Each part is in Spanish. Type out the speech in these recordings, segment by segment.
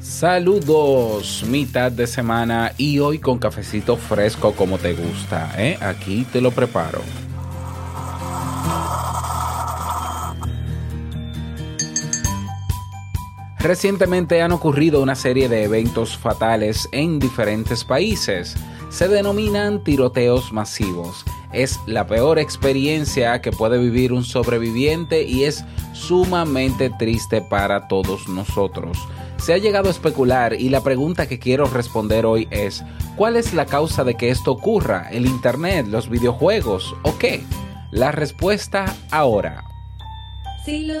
Saludos, mitad de semana y hoy con cafecito fresco como te gusta, ¿eh? Aquí te lo preparo. Recientemente han ocurrido una serie de eventos fatales en diferentes países. Se denominan tiroteos masivos. Es la peor experiencia que puede vivir un sobreviviente y es sumamente triste para todos nosotros. Se ha llegado a especular y la pregunta que quiero responder hoy es, ¿cuál es la causa de que esto ocurra? ¿El Internet, los videojuegos o qué? La respuesta ahora. Si lo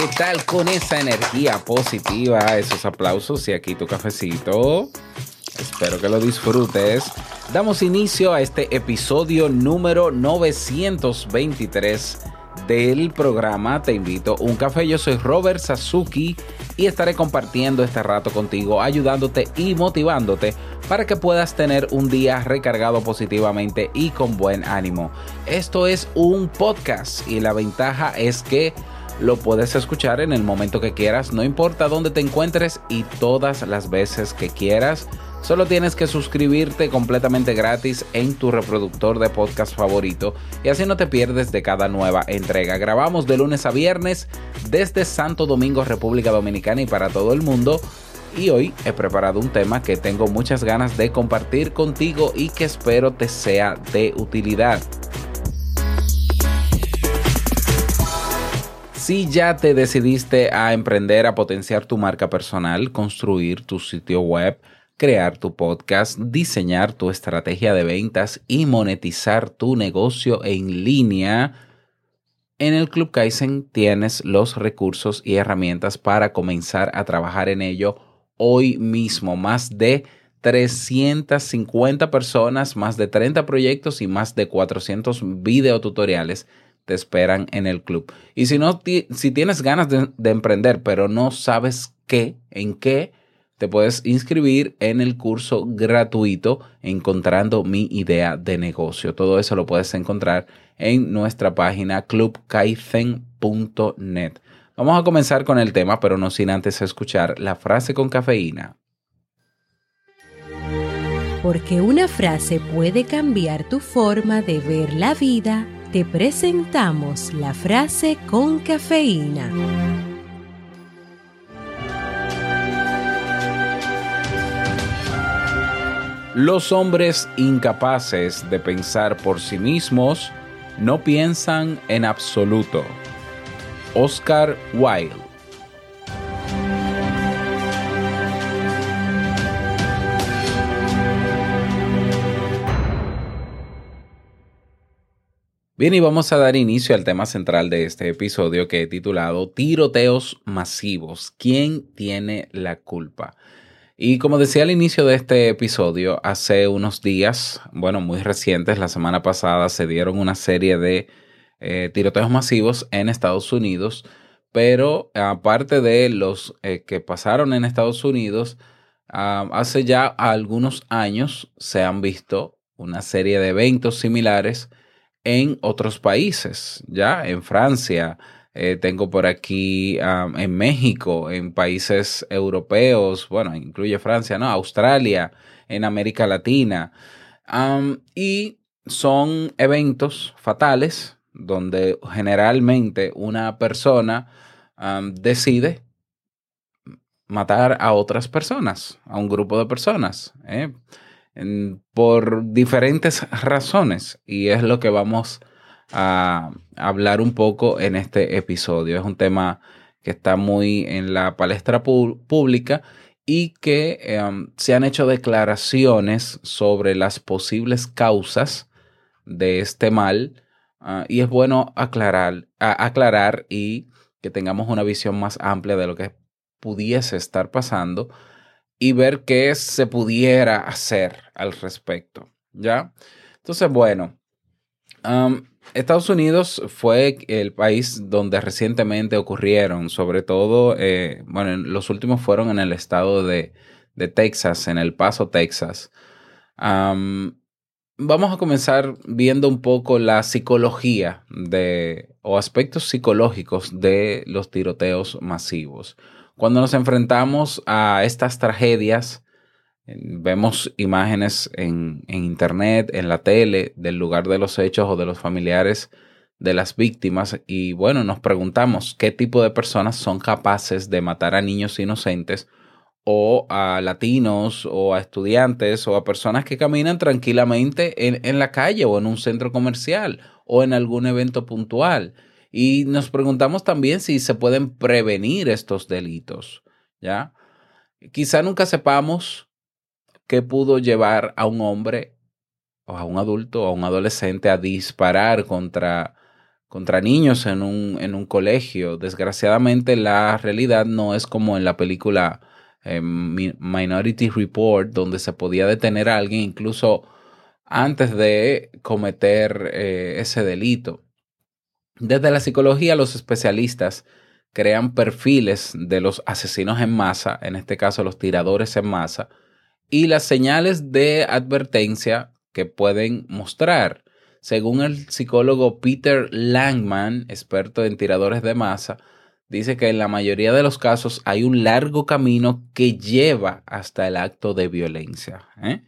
¿Qué tal con esa energía positiva, esos aplausos y aquí tu cafecito? Espero que lo disfrutes. Damos inicio a este episodio número 923 del programa Te invito a un café. Yo soy Robert Sasuki y estaré compartiendo este rato contigo, ayudándote y motivándote para que puedas tener un día recargado positivamente y con buen ánimo. Esto es un podcast y la ventaja es que lo puedes escuchar en el momento que quieras, no importa dónde te encuentres y todas las veces que quieras. Solo tienes que suscribirte completamente gratis en tu reproductor de podcast favorito y así no te pierdes de cada nueva entrega. Grabamos de lunes a viernes desde Santo Domingo, República Dominicana y para todo el mundo. Y hoy he preparado un tema que tengo muchas ganas de compartir contigo y que espero te sea de utilidad. Si ya te decidiste a emprender a potenciar tu marca personal, construir tu sitio web, crear tu podcast, diseñar tu estrategia de ventas y monetizar tu negocio en línea, en el Club Kaizen tienes los recursos y herramientas para comenzar a trabajar en ello hoy mismo. Más de 350 personas, más de 30 proyectos y más de 400 videotutoriales te esperan en el club. Y si no, si tienes ganas de, de, emprender, pero no sabes qué, en qué, te puedes inscribir en el curso gratuito Encontrando mi idea de negocio. Todo eso lo puedes encontrar en nuestra página clubkaizen.net. Vamos a comenzar con el tema, pero no sin antes escuchar la frase con cafeína. Porque una frase puede cambiar tu forma de ver la vida te presentamos la frase con cafeína. Los hombres incapaces de pensar por sí mismos no piensan en absoluto. Oscar Wilde Bien, y vamos a dar inicio al tema central de este episodio que he titulado Tiroteos masivos. ¿Quién tiene la culpa? Y como decía al inicio de este episodio, hace unos días, bueno, muy recientes, la semana pasada se dieron una serie de eh, tiroteos masivos en Estados Unidos, pero aparte de los eh, que pasaron en Estados Unidos, uh, hace ya algunos años se han visto una serie de eventos similares en otros países, ya en Francia, eh, tengo por aquí en México, en países europeos, bueno, incluye Francia, ¿no? Australia, en América Latina. Y son eventos fatales, donde generalmente una persona decide matar a otras personas, a un grupo de personas, ¿eh? Por diferentes razones. Y es lo que vamos a hablar un poco en este episodio. Es un tema que está muy en la palestra pública y que em, se han hecho declaraciones sobre las posibles causas de este mal. ah, y es bueno aclarar, aclarar y que tengamos una visión más amplia de lo que pudiese estar pasando y ver qué se pudiera hacer al respecto. ¿Ya? Entonces, bueno, Estados Unidos fue el país donde recientemente ocurrieron, sobre todo, eh, bueno, en- los últimos fueron en el estado de, de Texas, en El Paso, Texas. Am, vamos a comenzar viendo un poco la psicología de, o aspectos psicológicos de los tiroteos masivos. Cuando nos enfrentamos a estas tragedias, vemos imágenes en, internet, en la tele, del lugar de los hechos o de los familiares de las víctimas y bueno, nos preguntamos qué tipo de personas son capaces de matar a niños inocentes o a latinos o a estudiantes o a personas que caminan tranquilamente en, en la calle o en un centro comercial o en algún evento puntual. Y nos preguntamos también si se pueden prevenir estos delitos, ¿ya? Quizá nunca sepamos qué pudo llevar a un hombre o a un adulto o a un adolescente a disparar contra, contra niños en un, en un colegio. Desgraciadamente la realidad no es como en la película eh, Mi- Minority Report, donde se podía detener a alguien incluso antes de cometer eh, ese delito. Desde la psicología, los especialistas crean perfiles de los asesinos en masa, en este caso los tiradores en masa, y las señales de advertencia que pueden mostrar. Según el psicólogo Peter Langman, experto en tiradores de masa, dice que en la mayoría de los casos hay un largo camino que lleva hasta el acto de violencia. ¿eh?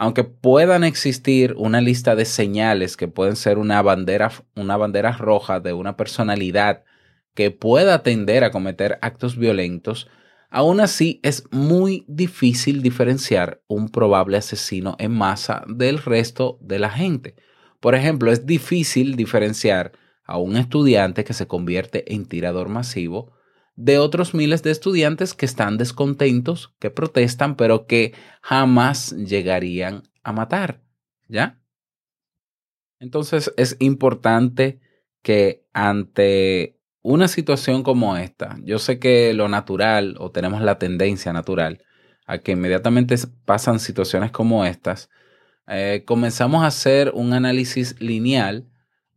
Aunque puedan existir una lista de señales que pueden ser una bandera, una bandera roja de una personalidad que pueda tender a cometer actos violentos, aún así es muy difícil diferenciar un probable asesino en masa del resto de la gente. Por ejemplo, es difícil diferenciar a un estudiante que se convierte en tirador masivo de otros miles de estudiantes que están descontentos, que protestan, pero que jamás llegarían a matar. ¿Ya? Entonces es importante que ante una situación como esta, yo sé que lo natural o tenemos la tendencia natural a que inmediatamente pasan situaciones como estas, eh, comenzamos a hacer un análisis lineal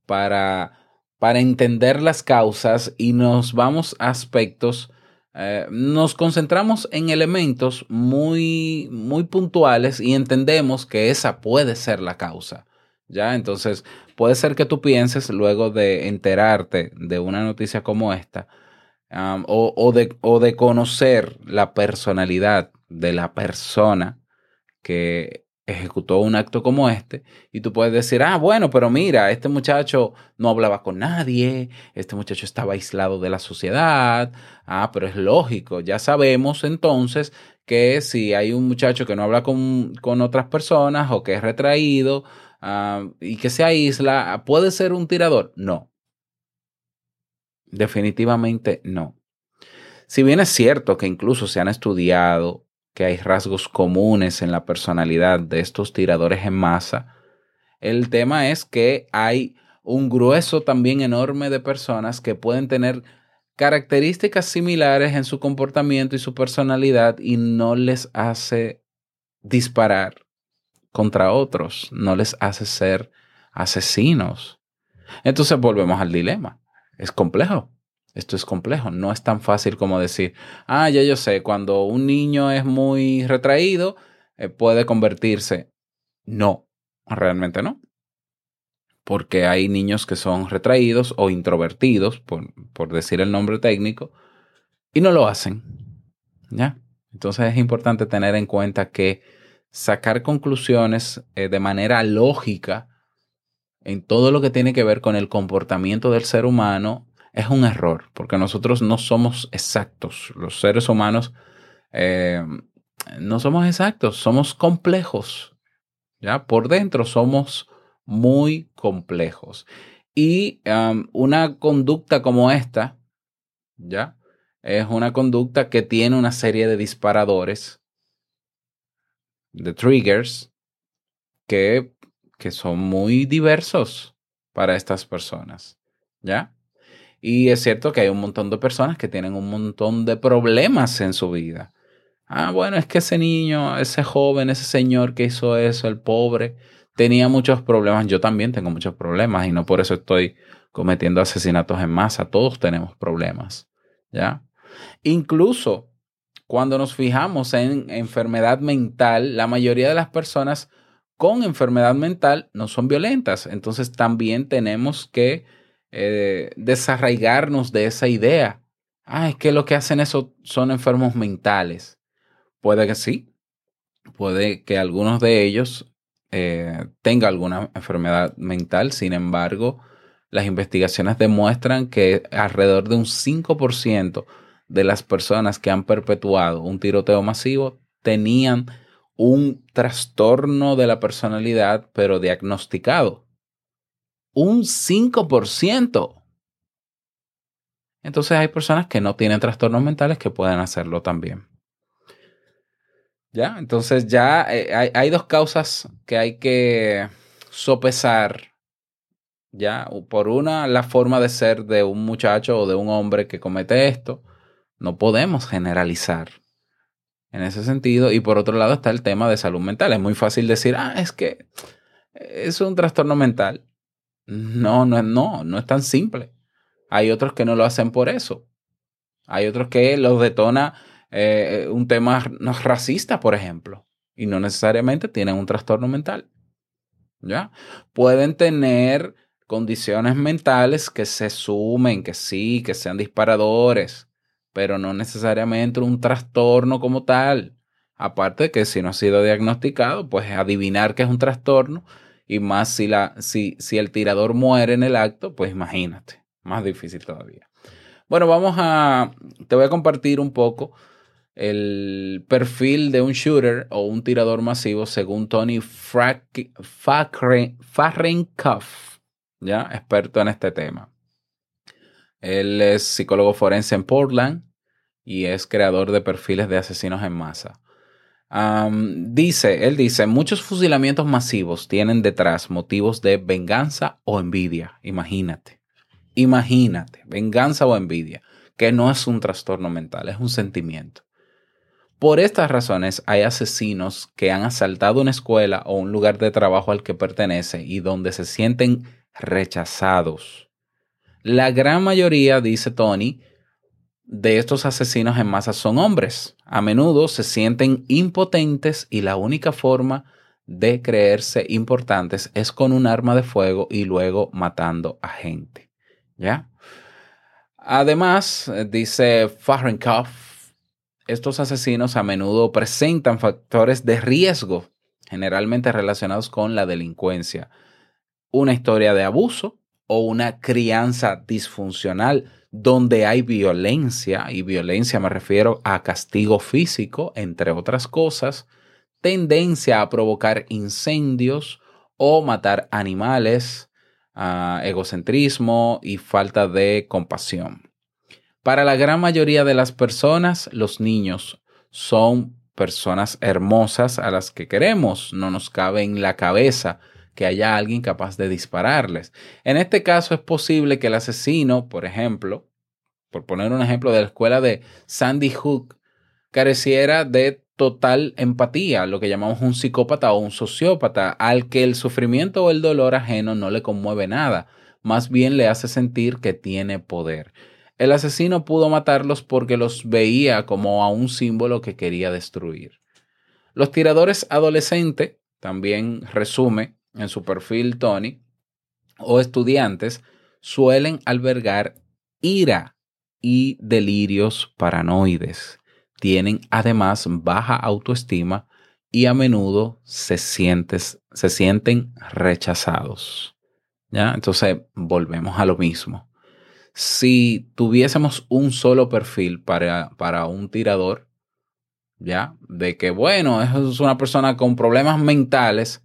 para, para entender las causas y nos vamos a aspectos, eh, nos concentramos en elementos muy, muy puntuales y entendemos que esa puede ser la causa. ¿Ya? Entonces, puede ser que tú pienses luego de enterarte de una noticia como esta o, o, de, o de conocer la personalidad de la persona que ejecutó un acto como este y tú puedes decir, ah, bueno, pero mira, este muchacho no hablaba con nadie, este muchacho estaba aislado de la sociedad, ah, pero es lógico, ya sabemos entonces que si hay un muchacho que no habla con, con otras personas o que es retraído uh, y que se aísla, ¿puede ser un tirador? No. Definitivamente no. Si bien es cierto que incluso se han estudiado que hay rasgos comunes en la personalidad de estos tiradores en masa, el tema es que hay un grueso también enorme de personas que pueden tener características similares en su comportamiento y su personalidad y no les hace disparar contra otros, no les hace ser asesinos. Entonces volvemos al dilema. Es complejo. Esto es complejo. No es tan fácil como decir, ah, ya yo sé, cuando un niño es muy retraído, eh, puede convertirse. No, realmente no. Porque hay niños que son retraídos o introvertidos, por, por decir el nombre técnico, y no lo hacen. ¿Ya? Entonces es importante tener en cuenta que sacar conclusiones eh, de manera lógica en todo lo que tiene que ver con el comportamiento del ser humano es un error, porque nosotros no somos exactos. Los seres humanos eh, no somos exactos, somos complejos. ¿ya? Por dentro somos muy complejos. Y um, una conducta como esta, ¿ya? Es una conducta que tiene una serie de disparadores, de triggers, que, que son muy diversos para estas personas, ¿ya? Y es cierto que hay un montón de personas que tienen un montón de problemas en su vida. Ah, bueno, es que ese niño, ese joven, ese señor que hizo eso, el pobre, tenía muchos problemas. Yo también tengo muchos problemas y no por eso estoy cometiendo asesinatos en masa. Todos tenemos problemas, ¿ya? Incluso cuando nos fijamos en enfermedad mental, la mayoría de las personas con enfermedad mental no son violentas. Entonces también tenemos que eh, desarraigarnos de esa idea. Ah, es que lo que hacen eso son enfermos mentales. Puede que sí. Puede que algunos de ellos eh, tenga alguna enfermedad mental. Sin embargo, las investigaciones demuestran que alrededor de un 5% de las personas que han perpetuado un tiroteo masivo tenían un trastorno de la personalidad, pero diagnosticado. Un 5%. Entonces hay personas que no tienen trastornos mentales que pueden hacerlo también. ¿Ya? Entonces ya eh, hay, hay dos causas que hay que sopesar. ¿Ya? Por una, la forma de ser de un muchacho o de un hombre que comete esto. No podemos generalizar en ese sentido. Y por otro lado está el tema de salud mental. Es muy fácil decir, ah, es que es un trastorno mental. No, no, no, no es tan simple. Hay otros que no lo hacen por eso. Hay otros que los detona eh, un tema racista, por ejemplo, y no necesariamente tienen un trastorno mental. ¿Ya? Pueden tener condiciones mentales que se sumen, que sí, que sean disparadores, pero no necesariamente un trastorno como tal. Aparte de que si no ha sido diagnosticado, pues adivinar que es un trastorno y más si, la, si, si el tirador muere en el acto, pues imagínate, más difícil todavía. Bueno, vamos a, te voy a compartir un poco el perfil de un shooter o un tirador masivo según Tony Fahrenkoff, ¿ya? experto en este tema. Él es psicólogo forense en Portland y es creador de perfiles de asesinos en masa. Dice, él dice, muchos fusilamientos masivos tienen detrás motivos de venganza o envidia. Imagínate, imagínate, venganza o envidia, que no es un trastorno mental, es un sentimiento. Por estas razones hay asesinos que han asaltado una escuela o un lugar de trabajo al que pertenece y donde se sienten rechazados. La gran mayoría, dice Tony, de estos asesinos en masa son hombres. A menudo se sienten impotentes y la única forma de creerse importantes es con un arma de fuego y luego matando a gente. ¿Ya? Además, dice Fahrenkoff, estos asesinos a menudo presentan factores de riesgo, generalmente relacionados con la delincuencia, una historia de abuso o una crianza disfuncional donde hay violencia, y violencia me refiero a castigo físico, entre otras cosas, tendencia a provocar incendios o matar animales, uh, egocentrismo y falta de compasión. Para la gran mayoría de las personas, los niños son personas hermosas a las que queremos. No nos cabe en la cabeza que haya alguien capaz de dispararles. En este caso es posible que el asesino, por ejemplo, por poner un ejemplo de la escuela de Sandy Hook, careciera de total empatía, lo que llamamos un psicópata o un sociópata, al que el sufrimiento o el dolor ajeno no le conmueve nada, más bien le hace sentir que tiene poder. El asesino pudo matarlos porque los veía como a un símbolo que quería destruir. Los tiradores adolescentes, también resume en su perfil Tony, o estudiantes, suelen albergar ira y delirios paranoides. Tienen además baja autoestima y a menudo se, sienten rechazados. ¿Ya? Entonces, volvemos a lo mismo. Si tuviésemos un solo perfil para, para un tirador, ¿ya? De que, bueno, es una persona con problemas mentales.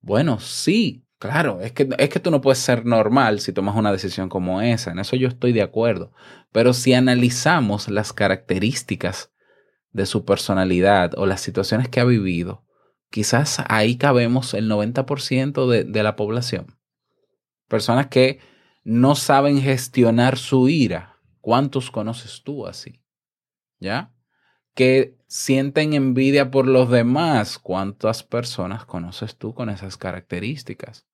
Bueno, sí, claro, es que, es que tú no puedes ser normal si tomas una decisión como esa. En eso yo estoy de acuerdo. Pero si analizamos las características de su personalidad o las situaciones que ha vivido, quizás ahí cabemos el 90% de, de la población. Personas que no saben gestionar su ira. ¿Cuántos conoces tú así? ¿Ya? Que sienten envidia por los demás. ¿Cuántas personas conoces tú con esas características?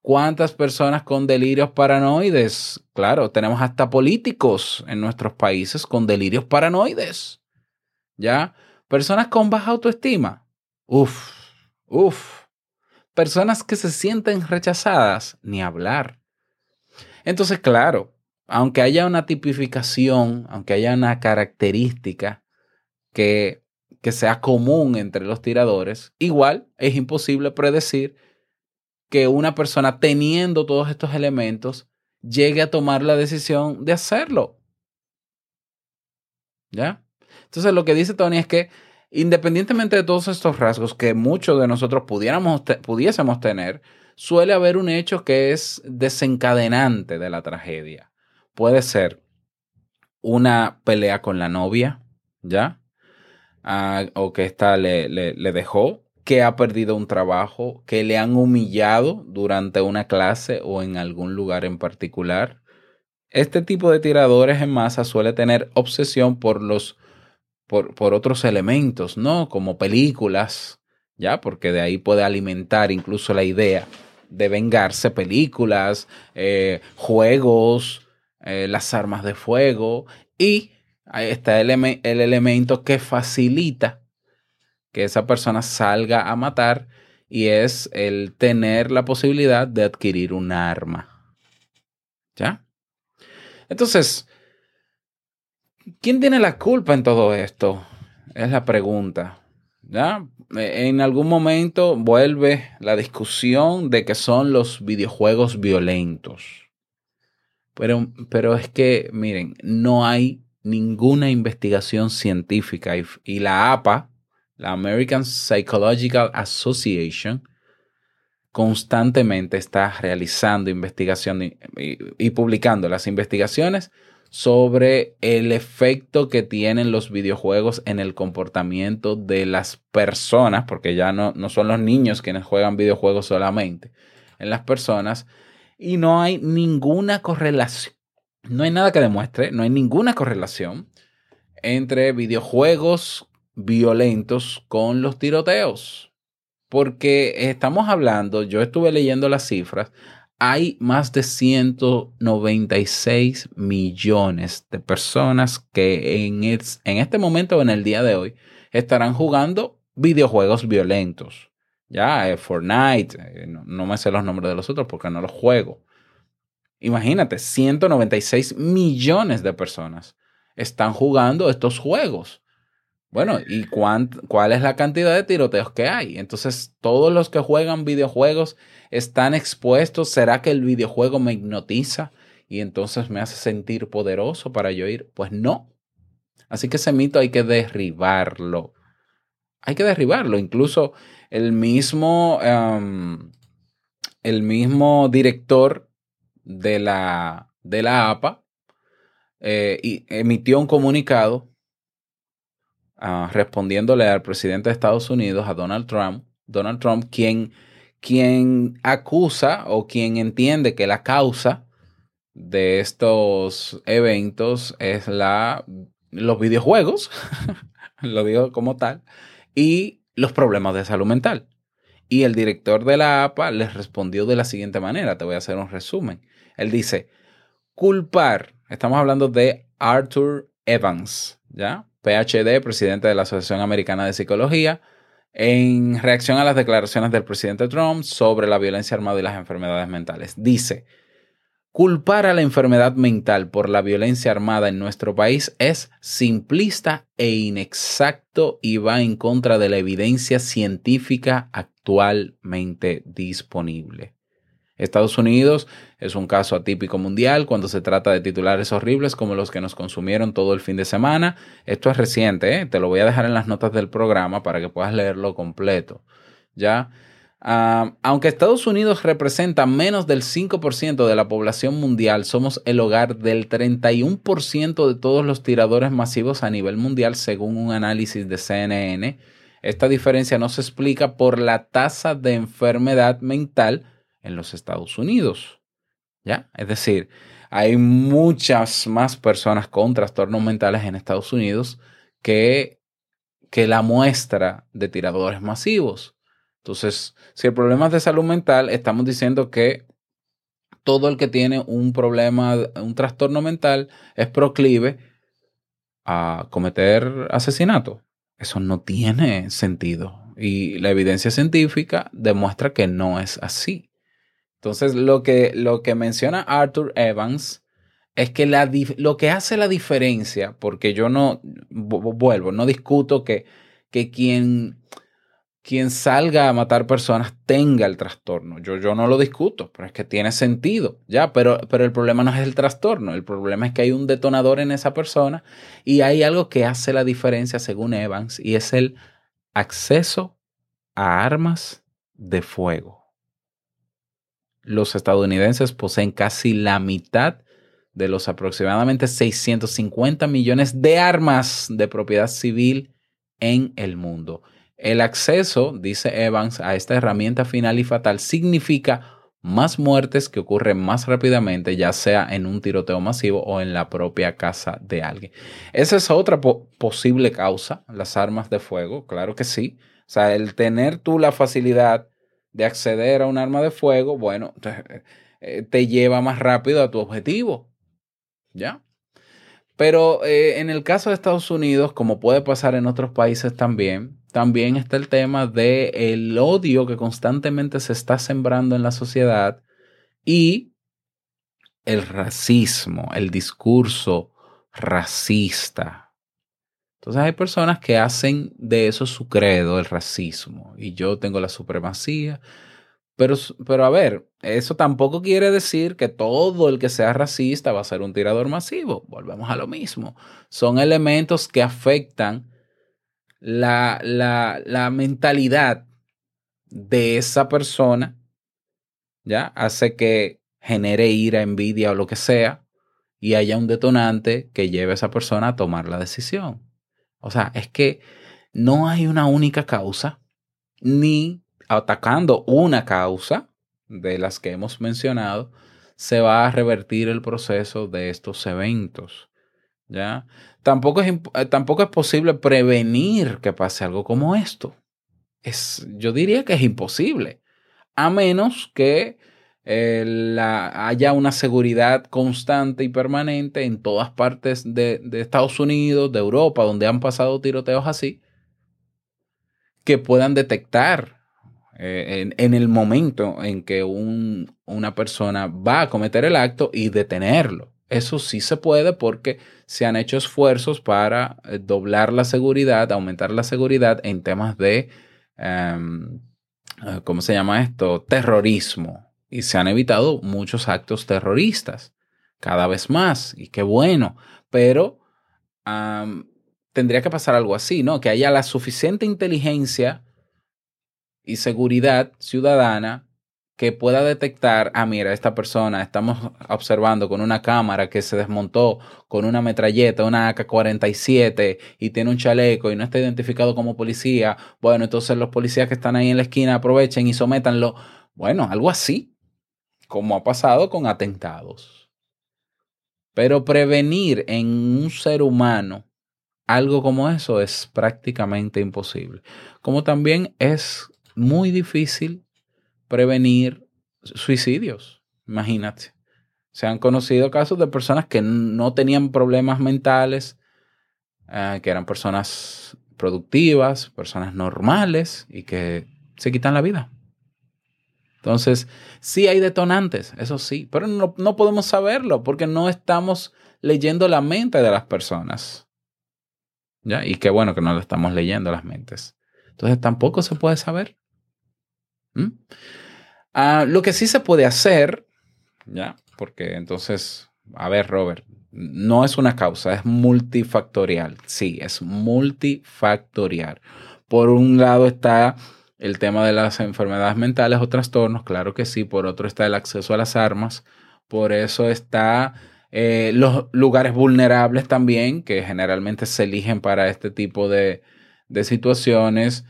¿Cuántas personas con delirios paranoides? Claro, tenemos hasta políticos en nuestros países con delirios paranoides. ¿Ya? Personas con baja autoestima. Uf, uf. Personas que se sienten rechazadas, ni hablar. Entonces, claro, aunque haya una tipificación, aunque haya una característica que, que sea común entre los tiradores, igual es imposible predecir que una persona teniendo todos estos elementos llegue a tomar la decisión de hacerlo. ¿Ya? Entonces lo que dice Tony es que independientemente de todos estos rasgos que muchos de nosotros pudiéramos pudiésemos tener, suele haber un hecho que es desencadenante de la tragedia. Puede ser una pelea con la novia, ¿ya? O que ésta le, le, le dejó, que ha perdido un trabajo, que le han humillado durante una clase o en algún lugar en particular. Este tipo de tiradores en masa suele tener obsesión por los por, por otros elementos, ¿no? Como películas, ¿ya? Porque de ahí puede alimentar incluso la idea de vengarse, películas, eh, juegos, eh, las armas de fuego y ahí está el, el elemento que facilita que esa persona salga a matar y es el tener la posibilidad de adquirir un arma. ¿Ya? Entonces, ¿quién tiene la culpa en todo esto? Es la pregunta. ¿Ya? En algún momento vuelve la discusión de que son los videojuegos violentos. Pero, pero es que, miren, no hay ninguna investigación científica y, la APA, la American Psychological Association, constantemente está realizando investigación y, y, y, publicando las investigaciones sobre el efecto que tienen los videojuegos en el comportamiento de las personas, porque ya no, no son los niños quienes juegan videojuegos solamente, en las personas, y no hay ninguna correlación, no hay nada que demuestre, no hay ninguna correlación entre videojuegos violentos con los tiroteos. Porque estamos hablando, yo estuve leyendo las cifras, hay más de 196 millones de personas que en, en este momento o en el día de hoy estarán jugando videojuegos violentos. Ya, eh, Fortnite, eh, no, no, me sé los nombres de los otros porque no los juego. Imagínate, 196 millones de personas están jugando estos juegos. Bueno, ¿y cuál es la cantidad de tiroteos que hay? Entonces, todos los que juegan videojuegos están expuestos. ¿Será que el videojuego me hipnotiza y entonces me hace sentir poderoso para yo ir? Pues no. Así que ese mito hay que derribarlo. Hay que derribarlo. Incluso el mismo, um, el mismo director de la, de la APA eh, emitió un comunicado uh, respondiéndole al presidente de Estados Unidos, a Donald Trump, Donald Trump, quien, quien acusa o quien entiende que la causa de estos eventos es la, los videojuegos, lo digo como tal, y los problemas de salud mental. Y el director de la APA les respondió de la siguiente manera, te voy a hacer un resumen. Él dice, culpar, estamos hablando de Arthur Evans, ¿ya? PhD, presidente de la Asociación Americana de Psicología, en reacción a las declaraciones del presidente Trump sobre la violencia armada y las enfermedades mentales. Dice, culpar a la enfermedad mental por la violencia armada en nuestro país es simplista e inexacto y va en contra de la evidencia científica actualmente disponible. Estados Unidos es un caso atípico mundial cuando se trata de titulares horribles como los que nos consumieron todo el fin de semana. Esto es reciente, ¿eh? te lo voy a dejar en las notas del programa para que puedas leerlo completo. ¿Ya? Ah, aunque Estados Unidos representa menos del 5% de la población mundial, somos el hogar del 31% de todos los tiradores masivos a nivel mundial, según un análisis de CNN. Esta diferencia no se explica por la tasa de enfermedad mental en los Estados Unidos. ¿Ya? Es decir, hay muchas más personas con trastornos mentales en Estados Unidos que, que la muestra de tiradores masivos. Entonces, si el problema es de salud mental, estamos diciendo que todo el que tiene un problema, un trastorno mental, es proclive a cometer asesinato. Eso no tiene sentido. Y la evidencia científica demuestra que no es así. Entonces, lo que, lo que menciona Arthur Evans es que lo que hace la diferencia, porque yo no vuelvo, no discuto que, que quien quien salga a matar personas tenga el trastorno. Yo, yo no lo discuto, pero es que tiene sentido, ¿ya? Pero, pero el problema no es el trastorno, el problema es que hay un detonador en esa persona y hay algo que hace la diferencia según Evans y es el acceso a armas de fuego. Los estadounidenses poseen casi la mitad de los aproximadamente 650 millones de armas de propiedad civil en el mundo. El acceso, dice Evans, a esta herramienta final y fatal significa más muertes que ocurren más rápidamente, ya sea en un tiroteo masivo o en la propia casa de alguien. Esa es otra posible causa, las armas de fuego, claro que sí. O sea, el tener tú la facilidad de acceder a un arma de fuego, bueno, te, eh, te lleva más rápido a tu objetivo. ¿Ya? Pero eh, en el caso de Estados Unidos, como puede pasar en otros países también, también está el tema del el odio que constantemente se está sembrando en la sociedad y el racismo, el discurso racista. Entonces hay personas que hacen de eso su credo, el racismo, y yo tengo la supremacía. Pero, pero a ver, eso tampoco quiere decir que todo el que sea racista va a ser un tirador masivo. Volvemos a lo mismo. Son elementos que afectan la, la, la mentalidad de esa persona, ¿ya? Hace que genere ira, envidia o lo que sea, y haya un detonante que lleve a esa persona a tomar la decisión. O sea, es que no hay una única causa, ni atacando una causa de las que hemos mencionado, se va a revertir el proceso de estos eventos. ¿Ya? Tampoco es, eh, tampoco es posible prevenir que pase algo como esto. Es, yo diría que es imposible, a menos que eh, la, haya una seguridad constante y permanente en todas partes de, de, Estados Unidos, de Europa, donde han pasado tiroteos así, que puedan detectar eh, en, en, el momento en que un, una persona va a cometer el acto y detenerlo. Eso sí se puede porque se han hecho esfuerzos para eh, doblar la seguridad, aumentar la seguridad en temas de, um, ¿cómo se llama esto? Terrorismo. Y se han evitado muchos actos terroristas, cada vez más, y qué bueno. Pero tendría que pasar algo así, ¿no? Que haya la suficiente inteligencia y seguridad ciudadana que pueda detectar, ah, mira, esta persona, estamos observando con una cámara que se desmontó con una metralleta, una AK-47 y tiene un chaleco y no está identificado como policía, bueno, entonces los policías que están ahí en la esquina aprovechen y sométanlo. Bueno, algo así, como ha pasado con atentados. Pero prevenir en un ser humano algo como eso es prácticamente imposible. Como también es muy difícil prevenir suicidios. Imagínate. Se han conocido casos de personas que no tenían problemas mentales, eh, que eran personas productivas, personas normales y que se quitan la vida. Entonces, sí hay detonantes, eso sí, pero no, no podemos saberlo porque no estamos leyendo la mente de las personas. ¿Ya? Y qué bueno que no lo estamos leyendo las mentes. Entonces tampoco se puede saber. Ah, lo que sí se puede hacer, ¿ya? Porque entonces, a ver, Robert, no es una causa, es multifactorial. Sí, es multifactorial. Por un lado está el tema de las enfermedades mentales o trastornos, claro que sí. Por otro está el acceso a las armas. Por eso está eh, los lugares vulnerables también, que generalmente se eligen para este tipo de, de situaciones.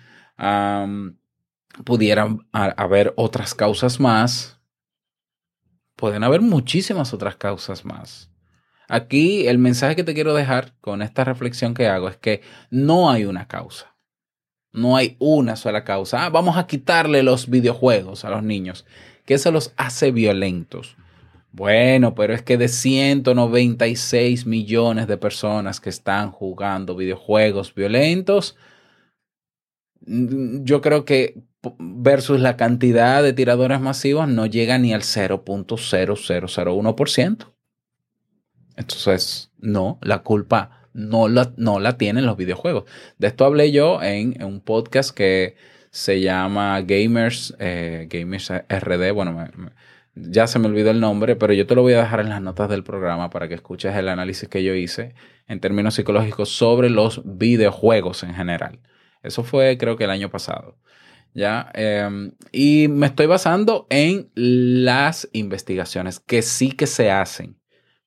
Pudieran ha- haber otras causas más. Pueden haber muchísimas otras causas más. Aquí el mensaje que te quiero dejar con esta reflexión que hago es que no hay una causa. No hay una sola causa. Ah, vamos a quitarle los videojuegos a los niños, que eso los hace violentos. Bueno, pero es que de 196 millones de personas que están jugando videojuegos violentos, mm, yo creo que versus la cantidad de tiradores masivos no llega ni al 0.0001%. Entonces, no, la culpa no la, no la tienen los videojuegos. De esto hablé yo en, un podcast que se llama Gamers, eh, Gamers RD. Bueno, ya se me olvidó el nombre, pero yo te lo voy a dejar en las notas del programa para que escuches el análisis que yo hice en términos psicológicos sobre los videojuegos en general. Eso fue creo que el año pasado. ¿ya? Eh, y me estoy basando en las investigaciones que sí que se hacen,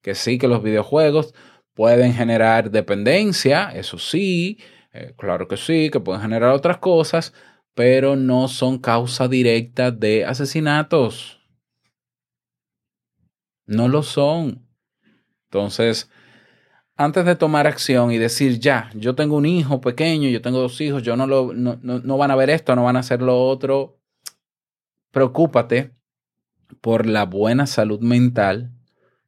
que sí que los videojuegos pueden generar dependencia, eso sí, eh, claro que sí, que pueden generar otras cosas, pero no son causa directa de asesinatos. No lo son. Entonces, antes de tomar acción y decir, ya, yo tengo un hijo pequeño, yo tengo dos hijos, yo no, lo, no, no, no van a ver esto, no van a hacer lo otro, preocúpate por la buena salud mental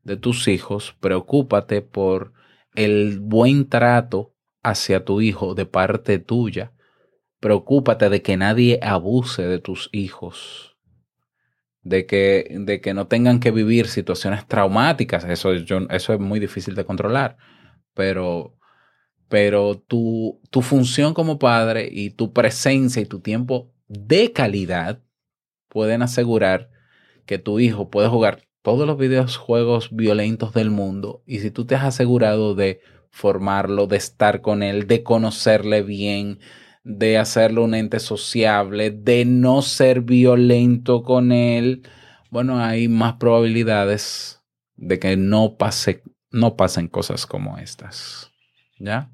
de tus hijos, preocúpate por el buen trato hacia tu hijo de parte tuya, preocúpate de que nadie abuse de tus hijos, de que, de que no tengan que vivir situaciones traumáticas, eso, eso es muy difícil de controlar, pero, pero tu, tu función como padre y tu presencia y tu tiempo de calidad pueden asegurar que tu hijo puede jugar todos los videojuegos violentos del mundo y si tú te has asegurado de formarlo, de estar con él, de conocerle bien, de hacerlo un ente sociable, de no ser violento con él, bueno, hay más probabilidades de que no pase, no pasen cosas como estas. ¿Ya?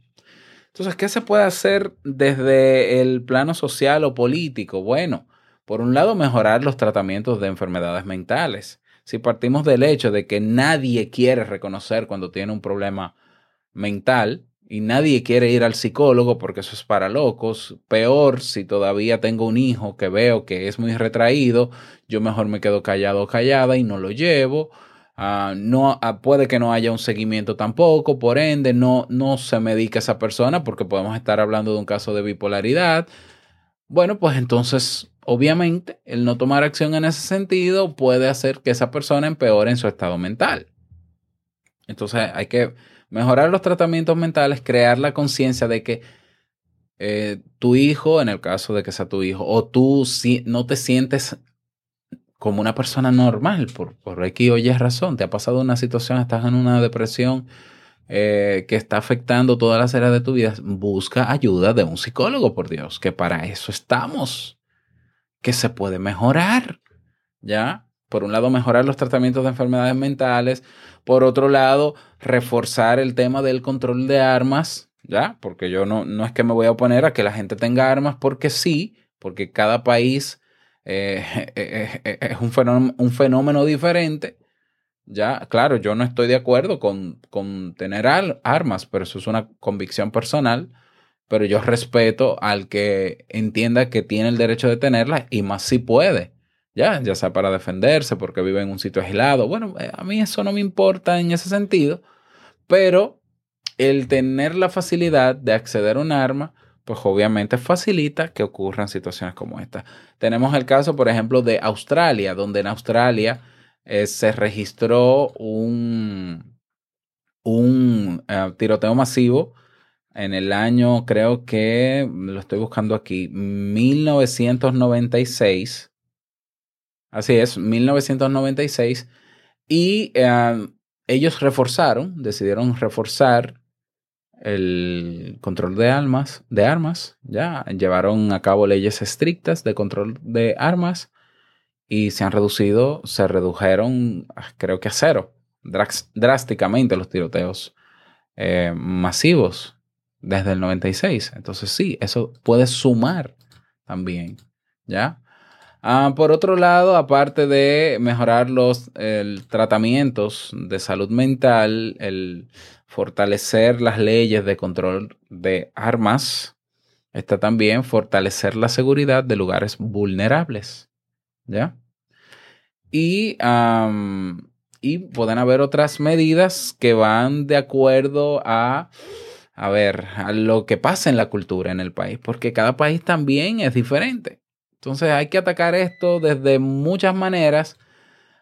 Entonces, ¿qué se puede hacer desde el plano social o político? Bueno, por un lado, mejorar los tratamientos de enfermedades mentales. Si partimos del hecho de que nadie quiere reconocer cuando tiene un problema mental y nadie quiere ir al psicólogo porque eso es para locos, peor si todavía tengo un hijo que veo que es muy retraído, yo mejor me quedo callado o callada y no lo llevo. Uh, no, uh, puede que no haya un seguimiento tampoco, por ende, no, no se medica esa persona porque podemos estar hablando de un caso de bipolaridad. Bueno, pues entonces, obviamente, el no tomar acción en ese sentido puede hacer que esa persona empeore en su estado mental. Entonces, hay que mejorar los tratamientos mentales, crear la conciencia de que eh, tu hijo, en el caso de que sea tu hijo, o tú si, no te sientes como una persona normal, por, por X o Y razón, te ha pasado una situación, estás en una depresión eh, que está afectando todas las áreas de tu vida, busca ayuda de un psicólogo, por Dios, que para eso estamos, que se puede mejorar, ¿ya? Por un lado, mejorar los tratamientos de enfermedades mentales, por otro lado, reforzar el tema del control de armas, ¿ya? Porque yo no, no es que me voy a oponer a que la gente tenga armas, porque sí, porque cada país eh, eh, eh, es un fenómeno, un fenómeno, diferente. Ya, claro, yo no estoy de acuerdo con, con tener al, armas, pero eso es una convicción personal. Pero yo respeto al que entienda que tiene el derecho de tenerlas y más si puede. Ya, ya sea para defenderse, porque vive en un sitio aislado. Bueno, eh, a mí eso no me importa en ese sentido. Pero el tener la facilidad de acceder a un arma, pues obviamente facilita que ocurran situaciones como esta. Tenemos el caso, por ejemplo, de Australia, donde en Australia eh, se registró un, un uh, tiroteo masivo en el año, creo que, lo estoy buscando aquí, 1996. Así es, 1996. Y eh, ellos reforzaron, decidieron reforzar el control de armas, de armas, ya llevaron a cabo leyes estrictas de control de armas y se han reducido, se redujeron, creo que a cero, drásticamente los tiroteos eh, masivos desde el 96. Entonces sí, eso puede sumar también, ¿ya? Ah, por otro lado, aparte de mejorar los tratamientos de salud mental, el fortalecer las leyes de control de armas, está también fortalecer la seguridad de lugares vulnerables, ¿ya? Y, y pueden haber otras medidas que van de acuerdo a, a ver, a lo que pasa en la cultura en el país, porque cada país también es diferente. Entonces hay que atacar esto desde muchas maneras,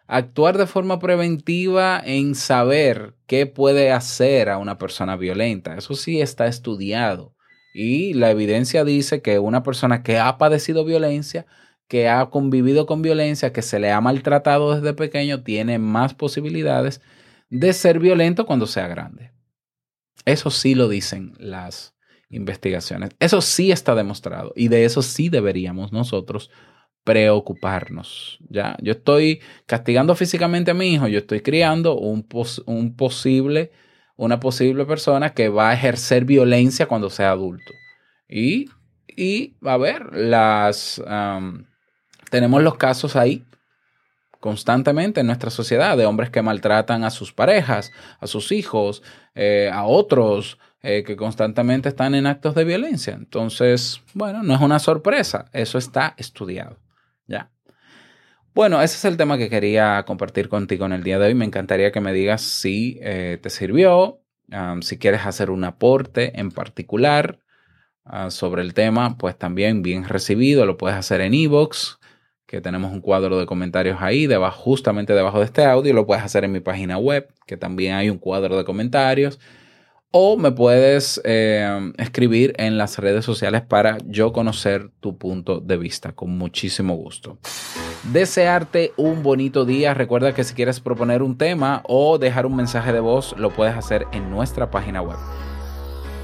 actuar de forma preventiva en saber qué puede hacer a una persona violenta. Eso sí está estudiado. Y la evidencia dice que una persona que ha padecido violencia, que ha convivido con violencia, que se le ha maltratado desde pequeño, tiene más posibilidades de ser violento cuando sea grande. Eso sí lo dicen las investigaciones. Eso sí está demostrado y de eso sí deberíamos nosotros preocuparnos. ¿ya? Yo estoy castigando físicamente a mi hijo, yo estoy criando un, pos un posible, una posible persona que va a ejercer violencia cuando sea adulto. Y, y a ver, las, um, tenemos los casos ahí constantemente en nuestra sociedad de hombres que maltratan a sus parejas, a sus hijos, eh, a otros, eh, que constantemente están en actos de violencia. Entonces, bueno, no es una sorpresa, eso está estudiado. Ya. Bueno, ese es el tema que quería compartir contigo en el día de hoy. Me encantaría que me digas si eh, te sirvió, si quieres hacer un aporte en particular uh, sobre el tema, pues también bien recibido, lo puedes hacer en iVoox, que tenemos un cuadro de comentarios ahí, debajo, justamente debajo de este audio, lo puedes hacer en mi página web, que también hay un cuadro de comentarios. O me puedes eh, escribir en las redes sociales para yo conocer tu punto de vista, con muchísimo gusto. Desearte un bonito día. Recuerda que si quieres proponer un tema o dejar un mensaje de voz, lo puedes hacer en nuestra página web.